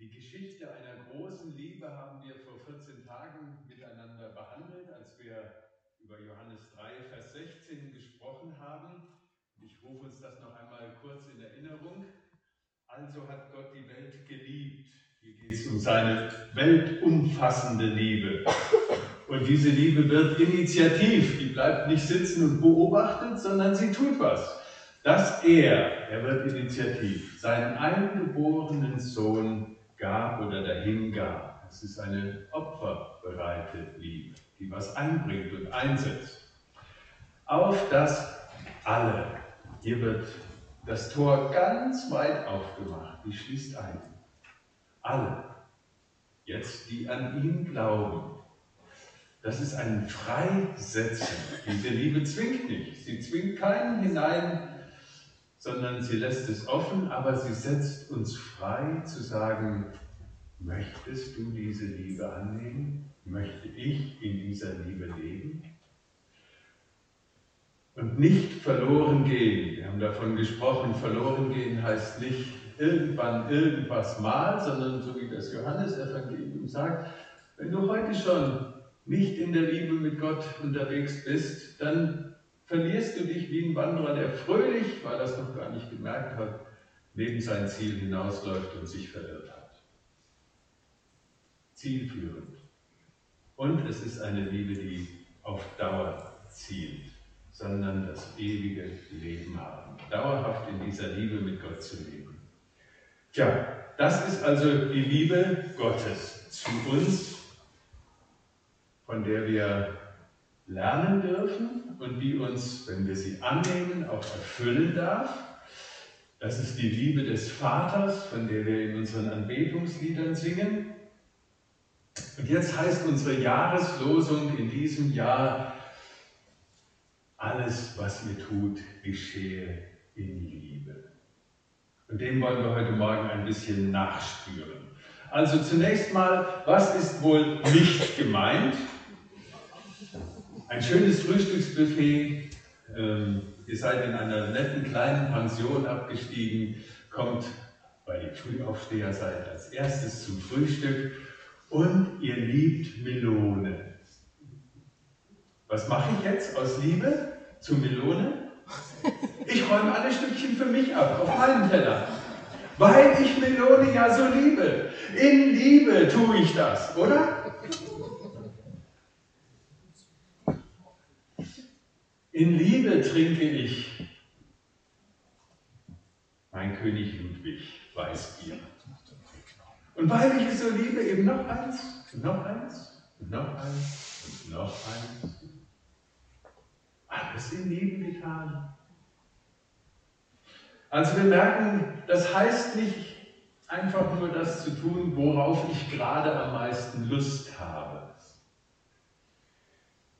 Die Geschichte einer großen Liebe haben wir vor 14 Tagen miteinander behandelt, als wir über Johannes 3, Vers 16 gesprochen haben. Ich rufe uns das noch einmal kurz in Erinnerung. Also hat Gott die Welt geliebt. Hier geht es um seine weltumfassende Liebe. Und diese Liebe wird initiativ. Die bleibt nicht sitzen und beobachtet, sondern sie tut was. Dass er, er wird initiativ, seinen eingeborenen Sohn gab oder dahin gab. Es ist eine opferbereite Liebe, die was einbringt und einsetzt. Auf das alle. Hier wird das Tor ganz weit aufgemacht. Die schließt ein. Alle. Jetzt, die an ihn glauben. Das ist ein Freisetzen. Diese Liebe zwingt nicht. Sie zwingt keinen hinein, sondern sie lässt es offen, aber sie setzt uns frei zu sagen, möchtest du diese Liebe annehmen? Möchte ich in dieser Liebe leben? Und nicht verloren gehen. Wir haben davon gesprochen, verloren gehen heißt nicht irgendwann irgendwas mal, sondern so wie das Johannesevangelium sagt, wenn du heute schon nicht in der Liebe mit Gott unterwegs bist, dann verlierst du dich wie ein Wanderer, der fröhlich, weil er es noch gar nicht gemerkt hat, neben sein Ziel hinausläuft und sich verirrt hat. Zielführend. Und es ist eine Liebe, die auf Dauer zielt, sondern das ewige Leben haben. Dauerhaft in dieser Liebe mit Gott zu leben. Tja, das ist also die Liebe Gottes zu uns, von der wir lernen dürfen und die uns, wenn wir sie annehmen, auch erfüllen darf. Das ist die Liebe des Vaters, von der wir in unseren Anbetungsliedern singen. Und jetzt heißt unsere Jahreslosung in diesem Jahr, alles, was ihr tut, geschehe in Liebe. Und dem wollen wir heute Morgen ein bisschen nachspüren. Also zunächst mal, was ist wohl nicht gemeint? Ein schönes Frühstücksbuffet. Ähm, ihr seid in einer netten kleinen Pension abgestiegen, kommt, weil ihr Frühaufsteher seid, als erstes zum Frühstück und ihr liebt Melone. Was mache ich jetzt aus Liebe zu Melone? Ich räume alle Stückchen für mich ab, auf meinen Teller. Weil ich Melone ja so liebe. In Liebe tue ich das, oder? In Liebe trinke ich mein König Ludwig Weißbier. Und weil ich es so liebe, eben noch eins, noch eins, noch eins und noch eins. Alles in Liebe getan. Also wir merken, das heißt nicht einfach nur das zu tun, worauf ich gerade am meisten Lust habe.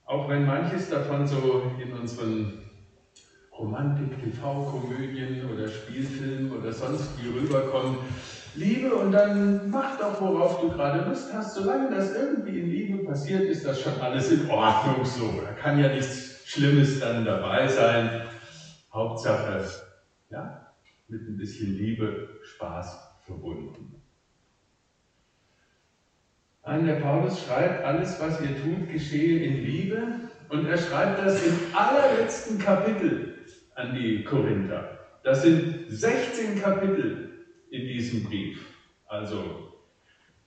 Auch wenn manches davon so in unseren Romantik-TV-Komödien oder Spielfilmen oder sonst wie rüberkommt, Liebe und dann mach doch, worauf du gerade Lust hast. Solange das irgendwie in Liebe passiert, ist das schon alles in Ordnung so. Da kann ja nichts Schlimmes dann dabei sein. Hauptsache, ja, mit ein bisschen Liebe, Spaß verbunden. Nein, der Paulus schreibt, alles, was ihr tut, geschehe in Liebe. Und er schreibt das im allerletzten Kapitel an die Korinther. Das sind 16 Kapitel in diesem Brief. Also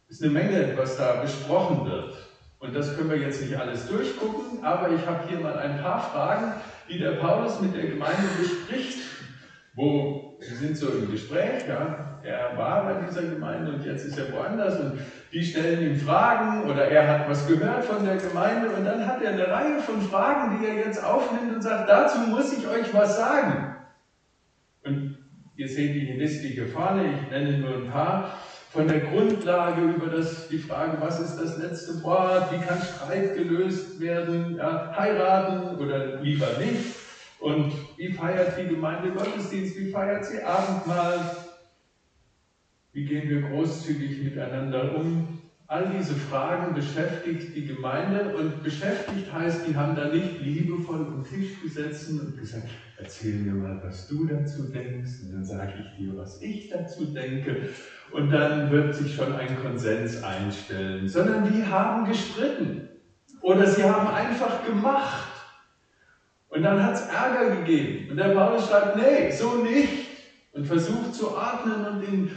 ist eine Menge, was da besprochen wird. Und das können wir jetzt nicht alles durchgucken, aber ich habe hier mal ein paar Fragen, die der Paulus mit der Gemeinde bespricht, wo sie sind so im Gespräch, ja, er war bei dieser Gemeinde und jetzt ist er woanders und die stellen ihm Fragen oder er hat was gehört von der Gemeinde und dann hat er eine Reihe von Fragen, die er jetzt aufnimmt und sagt, dazu muss ich euch was sagen. Und ihr seht die Liste hier vorne, ich nenne nur ein paar, von der Grundlage über das, die Frage, was ist das letzte Wort, wie kann Streit gelöst werden, ja, heiraten oder lieber nicht? Und wie feiert die Gemeinde Gottesdienst, wie feiert sie Abendmahl, wie gehen wir großzügig miteinander um? All diese Fragen beschäftigt die Gemeinde und beschäftigt heißt, die haben da nicht liebevoll um Tisch gesessen und gesagt, erzähl mir mal, was du dazu denkst. Und dann sage ich dir, was ich dazu denke. Und dann wird sich schon ein Konsens einstellen, sondern die haben gestritten. Oder sie haben einfach gemacht. Und dann hat es Ärger gegeben. Und der Paulus schreibt, nee, so nicht. Und versucht zu atmen und in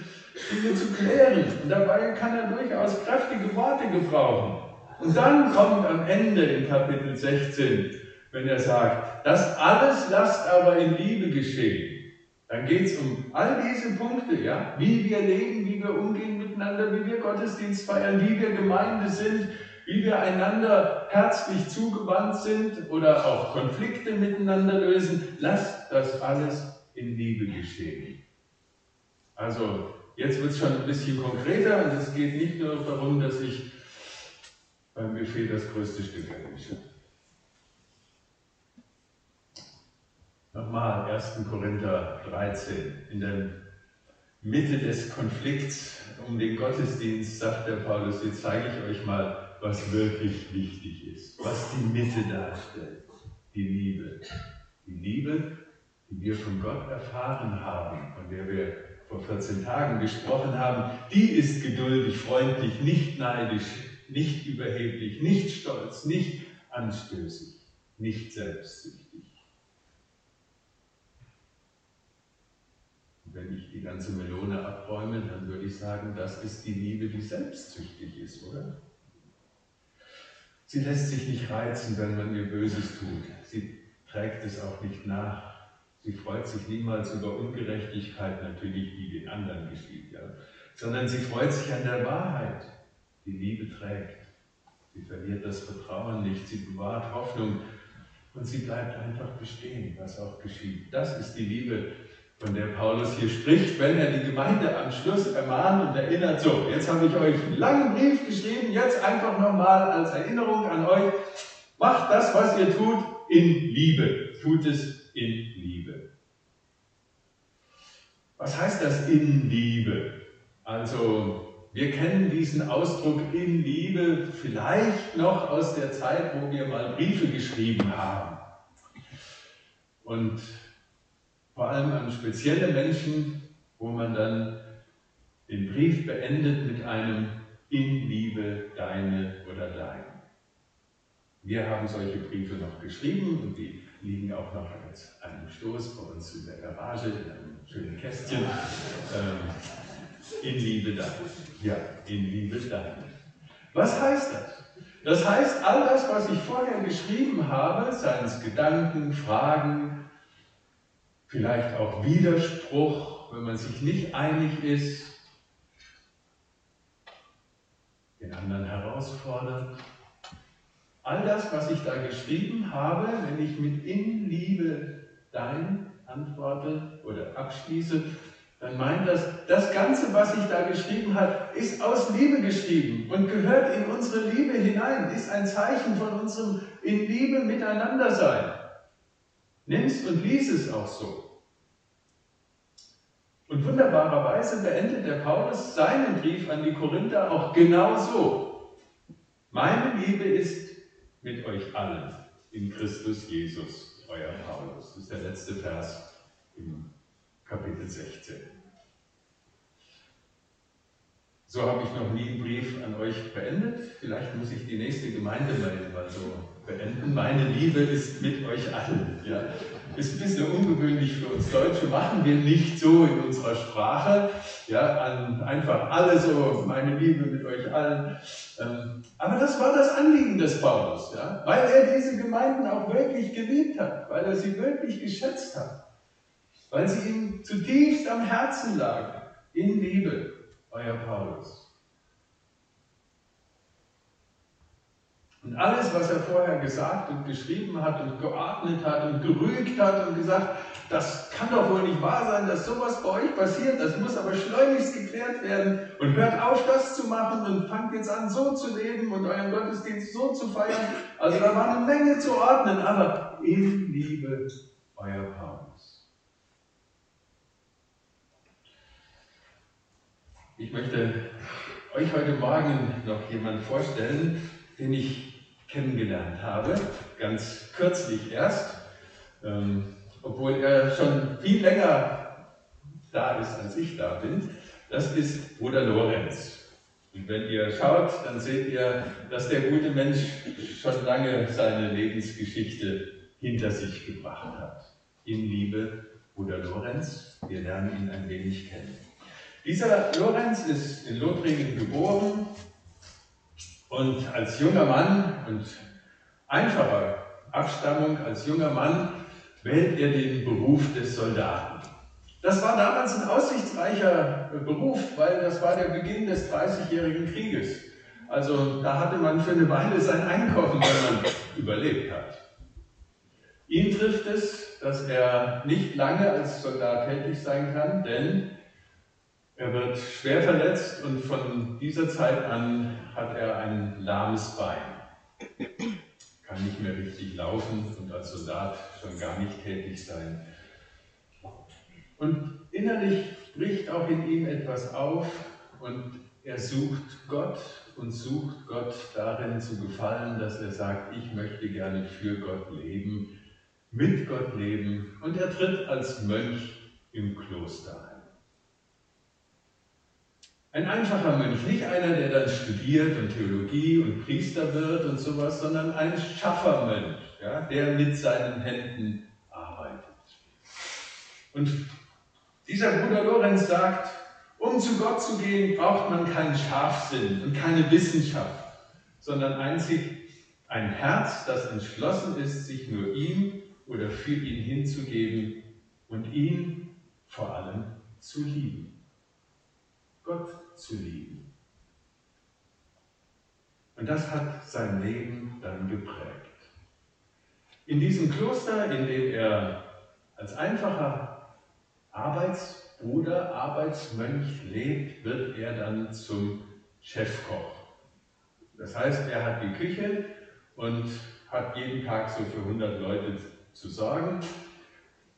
Dinge zu klären. Und dabei kann er durchaus kräftige Worte gebrauchen. Und dann kommt am Ende in Kapitel 16, wenn er sagt, das alles lasst aber in Liebe geschehen. Dann geht es um all diese Punkte, ja, wie wir leben, wie wir umgehen miteinander, wie wir Gottesdienst feiern, wie wir Gemeinde sind, wie wir einander herzlich zugewandt sind oder auch Konflikte miteinander lösen. Lasst das alles in Liebe geschehen. Also Jetzt wird es schon ein bisschen konkreter und es geht nicht nur darum, dass ich beim Buffet das größte Stück erwische. Nochmal 1. Korinther 13. In der Mitte des Konflikts um den Gottesdienst sagt der Paulus, jetzt zeige ich euch mal, was wirklich wichtig ist, was die Mitte darstellt. Die Liebe. Die Liebe, die wir von Gott erfahren haben, von der wir vor 14 Tagen gesprochen haben, die ist geduldig, freundlich, nicht neidisch, nicht überheblich, nicht stolz, nicht anstößig, nicht selbstsüchtig. Und wenn ich die ganze Melone abräume, dann würde ich sagen, das ist die Liebe, die selbstsüchtig ist, oder? Sie lässt sich nicht reizen, wenn man ihr Böses tut. Sie trägt es auch nicht nach. Sie freut sich niemals über Ungerechtigkeit, natürlich, die den anderen geschieht, ja. sondern sie freut sich an der Wahrheit, die Liebe trägt. Sie verliert das Vertrauen nicht, sie bewahrt Hoffnung und sie bleibt einfach bestehen, was auch geschieht. Das ist die Liebe, von der Paulus hier spricht, wenn er die Gemeinde am Schluss ermahnt und erinnert, so, jetzt habe ich euch einen langen Brief geschrieben, jetzt einfach nochmal als Erinnerung an euch, macht das, was ihr tut, in Liebe. Tut es in Liebe. Was heißt das in Liebe? Also, wir kennen diesen Ausdruck in Liebe vielleicht noch aus der Zeit, wo wir mal Briefe geschrieben haben. Und vor allem an spezielle Menschen, wo man dann den Brief beendet mit einem in Liebe deine oder dein. Wir haben solche Briefe noch geschrieben und die liegen auch noch als einen Stoß bei uns in der Garage, in einem schönen Kästchen. Ähm, in Liebe dann. Ja, in Liebe dann. Was heißt das? Das heißt, all das, was ich vorher geschrieben habe, seien es Gedanken, Fragen, vielleicht auch Widerspruch, wenn man sich nicht einig ist, den anderen herausfordert, All das, was ich da geschrieben habe, wenn ich mit in Liebe dein antworte oder abschließe, dann meint das, das Ganze, was ich da geschrieben habe, ist aus Liebe geschrieben und gehört in unsere Liebe hinein, ist ein Zeichen von unserem in Liebe miteinander sein. Nimm's und lies es auch so. Und wunderbarerweise beendet der Paulus seinen Brief an die Korinther auch genau so. Meine Liebe ist mit euch allen in Christus Jesus, euer Paulus. Das ist der letzte Vers im Kapitel 16. So habe ich noch nie einen Brief an euch beendet. Vielleicht muss ich die nächste Gemeinde mal so beenden. Meine Liebe ist mit euch allen. Ja. Ist ein bisschen ungewöhnlich für uns Deutsche, machen wir nicht so in unserer Sprache. Ja, einfach alle so, meine Liebe mit euch allen. Ähm, aber das war das Anliegen des Paulus, ja, weil er diese Gemeinden auch wirklich geliebt hat, weil er sie wirklich geschätzt hat, weil sie ihm zutiefst am Herzen lagen, in Liebe, euer Paulus. Und alles, was er vorher gesagt und geschrieben hat und geordnet hat und gerügt hat und gesagt, das kann doch wohl nicht wahr sein, dass sowas bei euch passiert, das muss aber schleunigst geklärt werden und hört auf, das zu machen und fangt jetzt an, so zu leben und euren Gottesdienst so zu feiern. Also da war eine Menge zu ordnen, aber in Liebe euer Paulus. Ich möchte euch heute Morgen noch jemanden vorstellen, den ich kennengelernt habe, ganz kürzlich erst, ähm, obwohl er schon viel länger da ist, als ich da bin. Das ist Bruder Lorenz. Und wenn ihr schaut, dann seht ihr, dass der gute Mensch schon lange seine Lebensgeschichte hinter sich gebracht hat. In Liebe, Bruder Lorenz, wir lernen ihn ein wenig kennen. Dieser Lorenz ist in Lothringen geboren und als junger Mann und einfacher Abstammung, als junger Mann wählt er den Beruf des Soldaten. Das war damals ein aussichtsreicher Beruf, weil das war der Beginn des Dreißigjährigen Krieges. Also da hatte man für eine Weile sein Einkommen, wenn man überlebt hat. Ihn trifft es, dass er nicht lange als Soldat tätig sein kann, denn er wird schwer verletzt und von dieser Zeit an hat er ein lahmes Bein. Kann nicht mehr richtig laufen und als Soldat schon gar nicht tätig sein. Und innerlich bricht auch in ihm etwas auf und er sucht Gott und sucht Gott darin zu gefallen, dass er sagt, ich möchte gerne für Gott leben, mit Gott leben. Und er tritt als Mönch im Kloster ein. Ein einfacher Mönch, nicht einer, der dann studiert und Theologie und Priester wird und sowas, sondern ein Schaffermönch, ja, der mit seinen Händen arbeitet. Und dieser Bruder Lorenz sagt, um zu Gott zu gehen, braucht man keinen Scharfsinn und keine Wissenschaft, sondern einzig ein Herz, das entschlossen ist, sich nur ihm oder für ihn hinzugeben und ihn vor allem zu lieben. Gott zu lieben. Und das hat sein Leben dann geprägt. In diesem Kloster, in dem er als einfacher Arbeitsbruder, Arbeitsmönch lebt, wird er dann zum Chefkoch. Das heißt, er hat die Küche und hat jeden Tag so für 100 Leute zu sorgen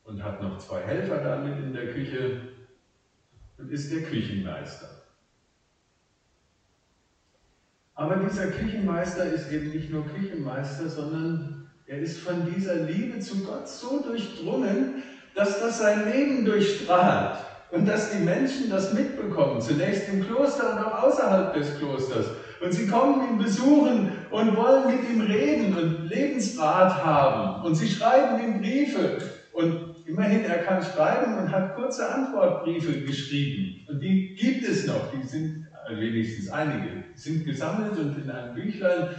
und hat noch zwei Helfer da mit in der Küche und ist der Küchenmeister. Aber dieser Küchenmeister ist eben nicht nur Küchenmeister, sondern er ist von dieser Liebe zu Gott so durchdrungen, dass das sein Leben durchstrahlt und dass die Menschen das mitbekommen, zunächst im Kloster und auch außerhalb des Klosters. Und sie kommen ihn besuchen und wollen mit ihm reden und Lebensrat haben. Und sie schreiben ihm Briefe. Und immerhin, er kann schreiben und hat kurze Antwortbriefe geschrieben. Und die gibt es noch, die sind wenigstens einige, sind gesammelt und in einem Büchlein.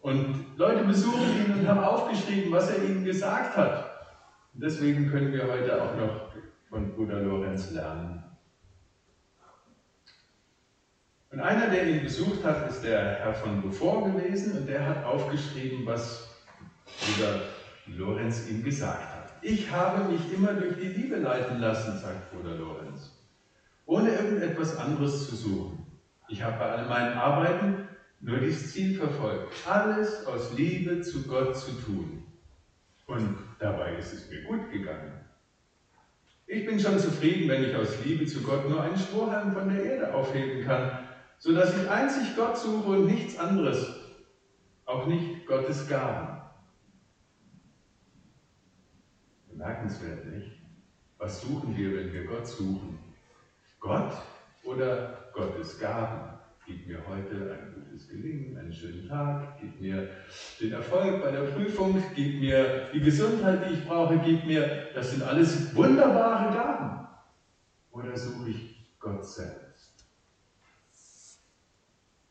Und Leute besuchen ihn und haben aufgeschrieben, was er ihnen gesagt hat. Deswegen können wir heute auch noch von Bruder Lorenz lernen. Und einer, der ihn besucht hat, ist der Herr von Beaufort gewesen und der hat aufgeschrieben, was Bruder Lorenz ihm gesagt hat. Ich habe mich immer durch die Liebe leiten lassen, sagt Bruder Lorenz, ohne irgendetwas anderes zu suchen. Ich habe bei all meinen Arbeiten nur dieses Ziel verfolgt, alles aus Liebe zu Gott zu tun. Und dabei ist es mir gut gegangen. Ich bin schon zufrieden, wenn ich aus Liebe zu Gott nur einen Strohhalm von der Erde aufheben kann, sodass ich einzig Gott suche und nichts anderes, auch nicht Gottes Gaben. Bemerkenswert, nicht? Was suchen wir, wenn wir Gott suchen? Gott oder Gottes Gaben? Gib mir heute ein gutes Gelingen, einen schönen Tag, gib mir den Erfolg bei der Prüfung, gib mir die Gesundheit, die ich brauche, gib mir, das sind alles wunderbare Gaben. Oder suche ich Gott selbst?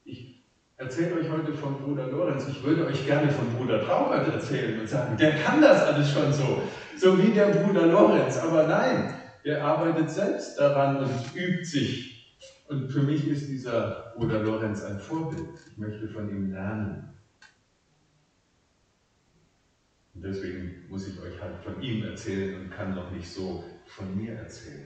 Ich erzähle euch heute von Bruder Lorenz. Ich würde euch gerne von Bruder Traubert erzählen und sagen, der kann das alles schon so, so wie der Bruder Lorenz. Aber nein, der arbeitet selbst daran und übt sich und für mich ist dieser Bruder Lorenz ein Vorbild. Ich möchte von ihm lernen. Und deswegen muss ich euch halt von ihm erzählen und kann noch nicht so von mir erzählen.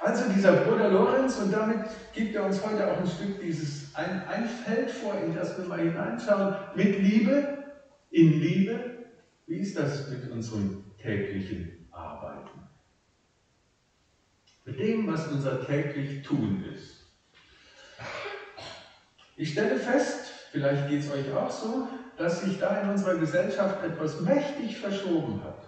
Also dieser Bruder Lorenz, und damit gibt er uns heute auch ein Stück dieses, ein, ein Feld vor, in das wir mal hineinschauen, mit Liebe, in Liebe. Wie ist das mit unserem täglichen? Mit dem, was unser täglich Tun ist. Ich stelle fest, vielleicht geht es euch auch so, dass sich da in unserer Gesellschaft etwas mächtig verschoben hat.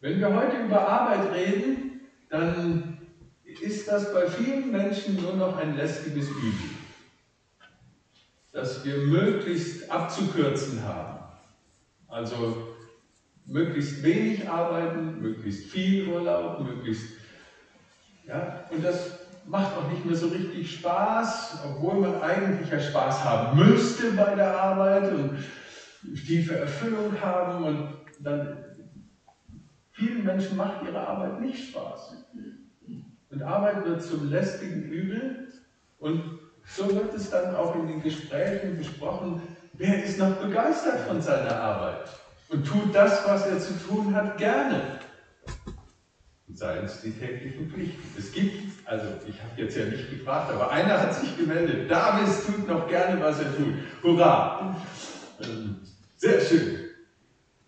Wenn wir heute über Arbeit reden, dann ist das bei vielen Menschen nur noch ein lästiges Übel, das wir möglichst abzukürzen haben. Also möglichst wenig arbeiten, möglichst viel Urlaub, möglichst ja, und das macht auch nicht mehr so richtig Spaß, obwohl man eigentlich ja Spaß haben müsste bei der Arbeit und tiefe Erfüllung haben und dann vielen Menschen macht ihre Arbeit nicht Spaß. Und Arbeit wird zum lästigen Übel und so wird es dann auch in den Gesprächen besprochen, wer ist noch begeistert von seiner Arbeit und tut das, was er zu tun hat, gerne seien es die täglichen Pflichten. Es gibt, also ich habe jetzt ja nicht gefragt, aber einer hat sich gemeldet. Davis tut noch gerne, was er tut. Hurra! Ähm, sehr schön.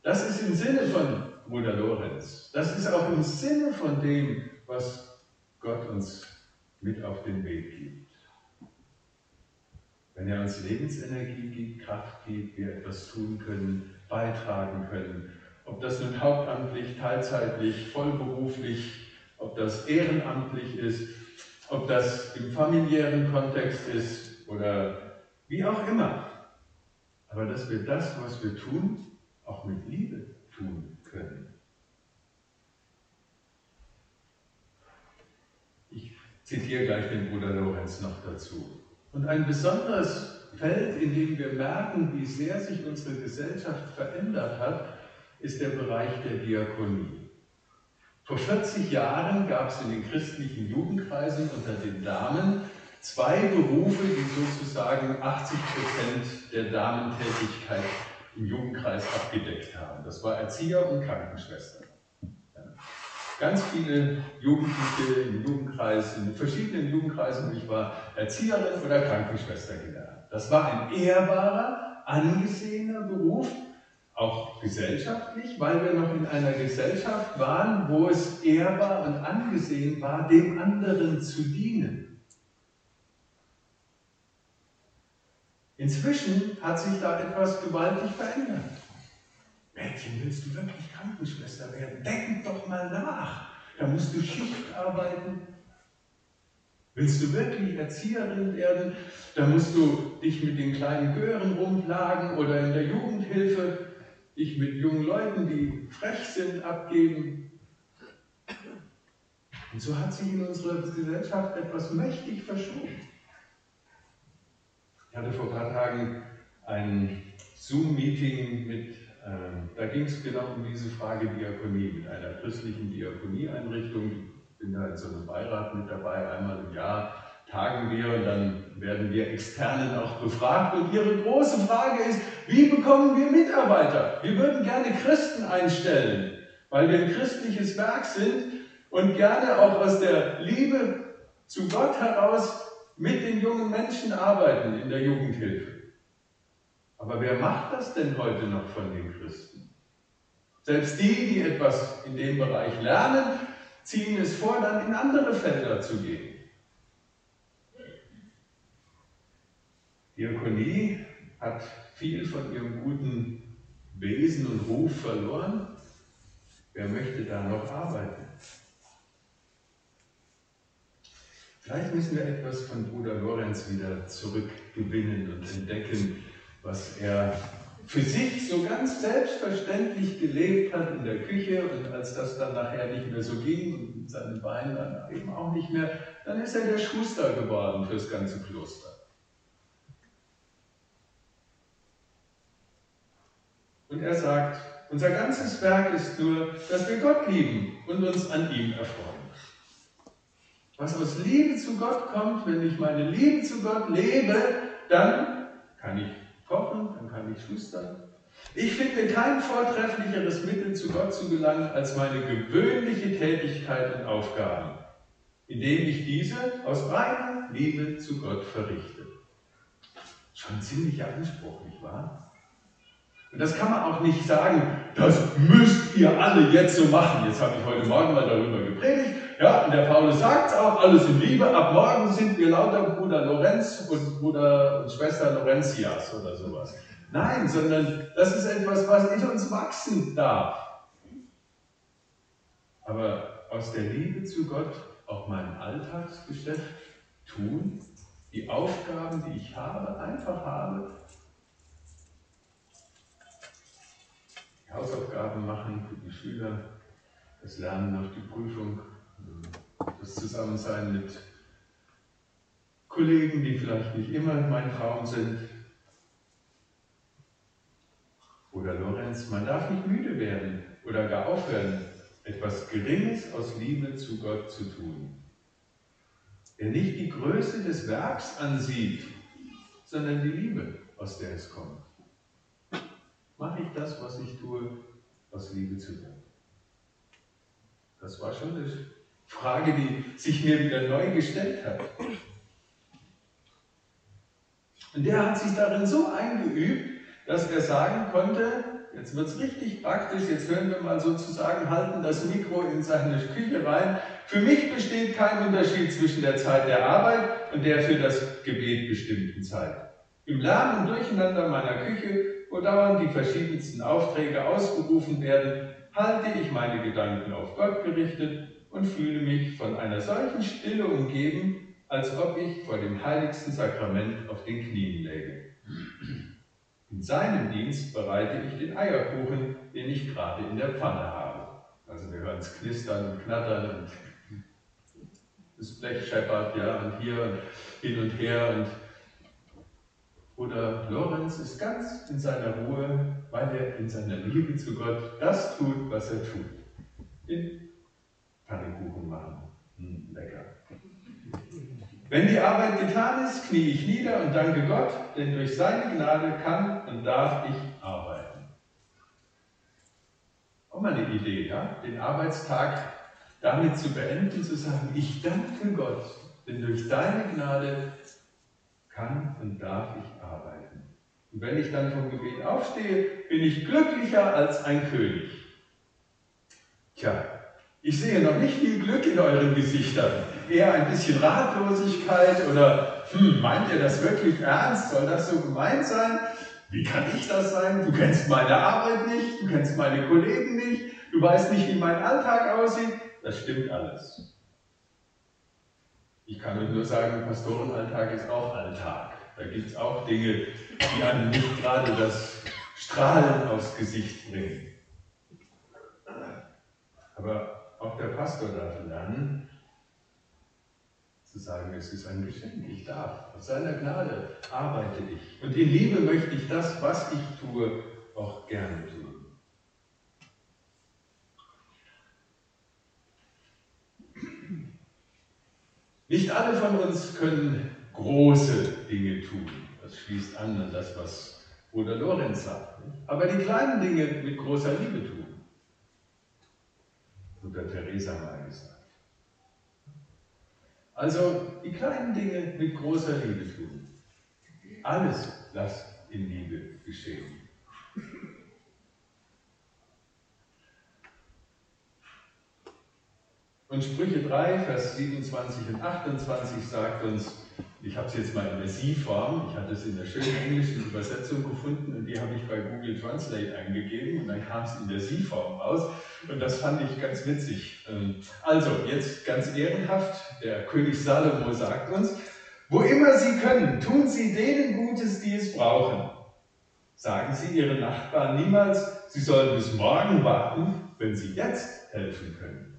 Das ist im Sinne von Bruder Lorenz. Das ist auch im Sinne von dem, was Gott uns mit auf den Weg gibt. Wenn er uns Lebensenergie gibt, Kraft gibt, wir etwas tun können, beitragen können, ob das nun hauptamtlich, teilzeitlich, vollberuflich, ob das ehrenamtlich ist, ob das im familiären Kontext ist oder wie auch immer. Aber dass wir das, was wir tun, auch mit Liebe tun können. Ich zitiere gleich den Bruder Lorenz noch dazu. Und ein besonderes Feld, in dem wir merken, wie sehr sich unsere Gesellschaft verändert hat, ist der Bereich der Diakonie. Vor 40 Jahren gab es in den christlichen Jugendkreisen unter den Damen zwei Berufe, die sozusagen 80 Prozent der Damentätigkeit im Jugendkreis abgedeckt haben. Das war Erzieher und Krankenschwester. Ganz viele Jugendliche in Jugendkreisen, in verschiedenen Jugendkreisen, ich war Erzieherin oder Krankenschwester gelernt. Das war ein ehrbarer, angesehener Beruf, auch gesellschaftlich, weil wir noch in einer Gesellschaft waren, wo es ehrbar und angesehen war, dem anderen zu dienen. Inzwischen hat sich da etwas gewaltig verändert. Mädchen, willst du wirklich Krankenschwester werden? Denk doch mal nach. Da musst du Schicht arbeiten. Willst du wirklich Erzieherin werden? Da musst du dich mit den kleinen Gören rumplagen oder in der Jugendhilfe dich mit jungen Leuten, die frech sind, abgeben. Und so hat sich in unserer Gesellschaft etwas mächtig verschoben. Ich hatte vor ein paar Tagen ein Zoom-Meeting mit, äh, da ging es genau um diese Frage Diakonie, mit einer christlichen Diakonieeinrichtung. Ich bin da in so einem Beirat mit dabei, einmal im Jahr tagen wir und dann werden wir Externen auch befragt. Und ihre große Frage ist, wie bekommen wir Mitarbeiter? Wir würden gerne Christen einstellen, weil wir ein christliches Werk sind und gerne auch aus der Liebe zu Gott heraus mit den jungen Menschen arbeiten in der Jugendhilfe. Aber wer macht das denn heute noch von den Christen? Selbst die, die etwas in dem Bereich lernen, ziehen es vor, dann in andere Felder zu gehen. Diakonie hat viel von ihrem guten Wesen und Ruf verloren. Wer möchte da noch arbeiten? Vielleicht müssen wir etwas von Bruder Lorenz wieder zurückgewinnen und entdecken, was er für sich so ganz selbstverständlich gelebt hat in der Küche und als das dann nachher nicht mehr so ging und mit seinen Beinen dann eben auch nicht mehr, dann ist er der Schuster geworden fürs ganze Kloster. Er sagt, unser ganzes Werk ist nur, dass wir Gott lieben und uns an ihm erfreuen. Was aus Liebe zu Gott kommt, wenn ich meine Liebe zu Gott lebe, dann kann ich kochen, dann kann ich schustern. Ich finde kein vortrefflicheres Mittel zu Gott zu gelangen als meine gewöhnliche Tätigkeit und Aufgaben, indem ich diese aus reiner Liebe zu Gott verrichte. Schon ziemlicher Anspruch, nicht wahr? Und das kann man auch nicht sagen, das müsst ihr alle jetzt so machen. Jetzt habe ich heute Morgen mal darüber gepredigt. Ja, und der Paulus sagt es auch, alles in Liebe. Ab morgen sind wir lauter Bruder Lorenz und Bruder und Schwester Lorentias oder sowas. Nein, sondern das ist etwas, was in uns wachsen darf. Aber aus der Liebe zu Gott auch mein Alltagsgeschäft tun, die Aufgaben, die ich habe, einfach habe, Hausaufgaben machen für die Schüler, das Lernen nach die Prüfung, das Zusammensein mit Kollegen, die vielleicht nicht immer mein Traum sind. Oder Lorenz, man darf nicht müde werden oder gar aufhören, etwas Geringes aus Liebe zu Gott zu tun. Der nicht die Größe des Werks ansieht, sondern die Liebe, aus der es kommt. Mache ich das, was ich tue, aus Liebe zu Gott? Das war schon eine Frage, die sich mir wieder neu gestellt hat. Und der hat sich darin so eingeübt, dass er sagen konnte, jetzt wird es richtig praktisch, jetzt hören wir mal sozusagen, halten das Mikro in seine Küche rein. Für mich besteht kein Unterschied zwischen der Zeit der Arbeit und der für das Gebet bestimmten Zeit. Im Lärm und Durcheinander meiner Küche wo dauernd die verschiedensten Aufträge ausgerufen werden, halte ich meine Gedanken auf Gott gerichtet und fühle mich von einer solchen Stille umgeben, als ob ich vor dem heiligsten Sakrament auf den Knien läge. In seinem Dienst bereite ich den Eierkuchen, den ich gerade in der Pfanne habe. Also wir hören es knistern und knattern und das Blech scheppert, ja, und hier und hin und her und oder Lorenz ist ganz in seiner Ruhe, weil er in seiner Liebe zu Gott das tut, was er tut. Den Pannekuchen machen. Hm, lecker. Wenn die Arbeit getan ist, knie ich nieder und danke Gott, denn durch seine Gnade kann und darf ich arbeiten. Auch mal eine Idee, ja? Den Arbeitstag damit zu beenden, zu sagen, ich danke Gott, denn durch deine Gnade kann und darf ich arbeiten. Und wenn ich dann vom Gebet aufstehe, bin ich glücklicher als ein König. Tja, ich sehe noch nicht viel Glück in euren Gesichtern. Eher ein bisschen Ratlosigkeit oder, hm, meint ihr das wirklich ernst? Soll das so gemeint sein? Wie kann ich das sein? Du kennst meine Arbeit nicht, du kennst meine Kollegen nicht, du weißt nicht, wie mein Alltag aussieht. Das stimmt alles. Ich kann nur sagen, Pastorenalltag ist auch Alltag. Da gibt es auch Dinge, die einem nicht gerade das Strahlen aufs Gesicht bringen. Aber auch der Pastor darf lernen, zu sagen, es ist ein Geschenk, ich darf. Aus seiner Gnade arbeite ich. Und in Liebe möchte ich das, was ich tue, auch gerne tun. Nicht alle von uns können große Dinge tun. Das schließt an an das, was Bruder Lorenz sagt. Aber die kleinen Dinge mit großer Liebe tun. Mutter Teresa mal gesagt. Also die kleinen Dinge mit großer Liebe tun. Alles lasst in Liebe geschehen. Und Sprüche 3, Vers 27 und 28 sagt uns, ich habe es jetzt mal in der Sie-Form, ich hatte es in der schönen englischen Übersetzung gefunden und die habe ich bei Google Translate eingegeben und dann kam es in der Sie-Form raus und das fand ich ganz witzig. Ähm, also, jetzt ganz ehrenhaft, der König Salomo sagt uns, wo immer Sie können, tun Sie denen Gutes, die es brauchen. Sagen Sie Ihren Nachbarn niemals, Sie sollen bis morgen warten, wenn Sie jetzt helfen können.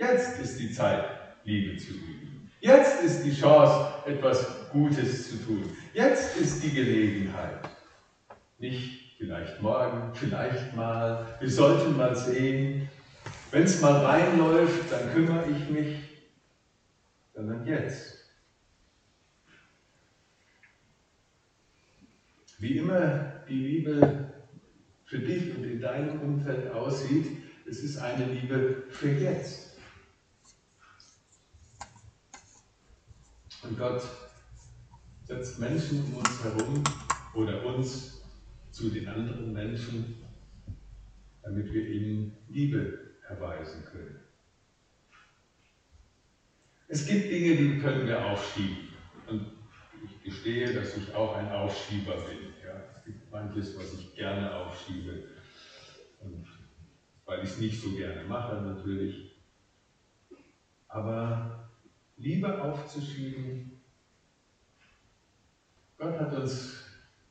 Jetzt ist die Zeit, Liebe zu üben. Jetzt ist die Chance, etwas Gutes zu tun. Jetzt ist die Gelegenheit. Nicht vielleicht morgen, vielleicht mal, wir sollten mal sehen. Wenn es mal reinläuft, dann kümmere ich mich, sondern jetzt. Wie immer die Liebe für dich und in deinem Umfeld aussieht, es ist eine Liebe für jetzt. Und Gott setzt Menschen um uns herum oder uns zu den anderen Menschen, damit wir ihnen Liebe erweisen können. Es gibt Dinge, die können wir aufschieben. Und ich gestehe, dass ich auch ein Aufschieber bin. Ja, es gibt manches, was ich gerne aufschiebe. Und weil ich es nicht so gerne mache natürlich. Aber Liebe aufzuschieben, Gott hat uns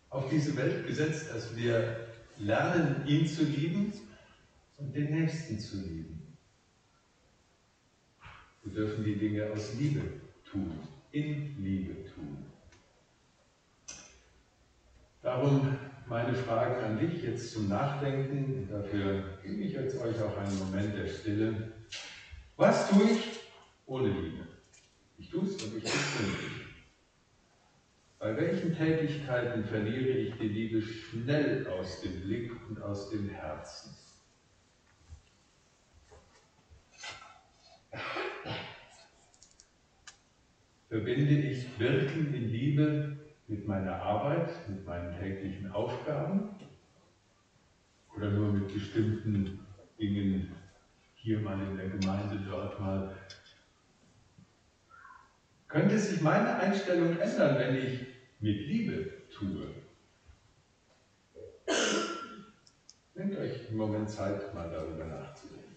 auf diese Welt gesetzt, dass wir lernen, ihn zu lieben und den Nächsten zu lieben. Wir dürfen die Dinge aus Liebe tun, in Liebe tun. Darum meine Fragen an dich jetzt zum Nachdenken. Dafür gebe ich jetzt euch auch einen Moment der Stille. Was tue ich ohne Liebe? Ich tue es und ich tue es nicht. Bei welchen Tätigkeiten verliere ich die Liebe schnell aus dem Blick und aus dem Herzen? Verbinde ich Wirken in Liebe mit meiner Arbeit, mit meinen täglichen Aufgaben oder nur mit bestimmten Dingen, hier mal in der Gemeinde, dort mal. Könnte sich meine Einstellung ändern, wenn ich mit Liebe tue? Nehmt euch einen Moment Zeit, mal darüber nachzudenken.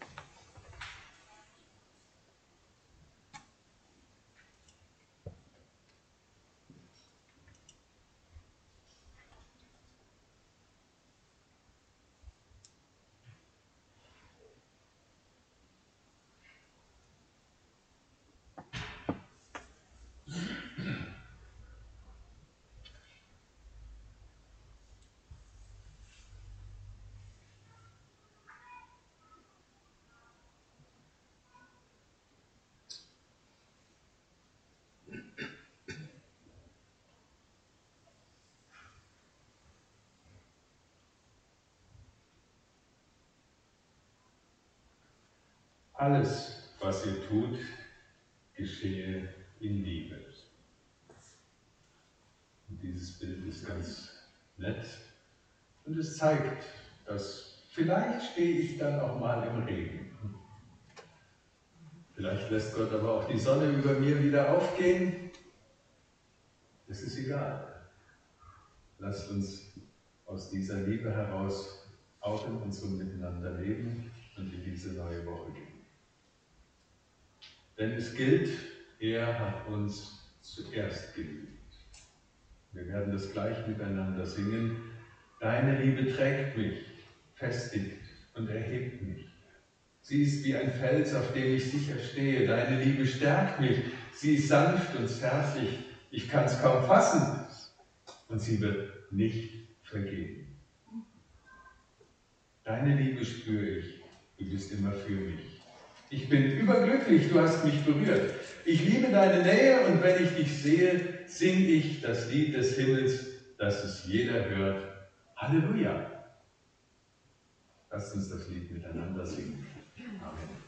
Alles, was ihr tut, geschehe in Liebe. Und dieses Bild ist ganz nett und es zeigt, dass vielleicht stehe ich dann auch mal im Regen. Vielleicht lässt Gott aber auch die Sonne über mir wieder aufgehen. Es ist egal. Lasst uns aus dieser Liebe heraus auch in unserem Miteinander leben und in diese neue Woche gehen. Denn es gilt, er hat uns zuerst geliebt. Wir werden das gleich miteinander singen. Deine Liebe trägt mich, festigt und erhebt mich. Sie ist wie ein Fels, auf dem ich sicher stehe. Deine Liebe stärkt mich. Sie ist sanft und zärtlich. Ich kann es kaum fassen. Und sie wird nicht vergehen. Deine Liebe spüre ich. Du bist immer für mich. Ich bin überglücklich, du hast mich berührt. Ich liebe deine Nähe und wenn ich dich sehe, singe ich das Lied des Himmels, dass es jeder hört. Halleluja. Lasst uns das Lied miteinander singen. Amen.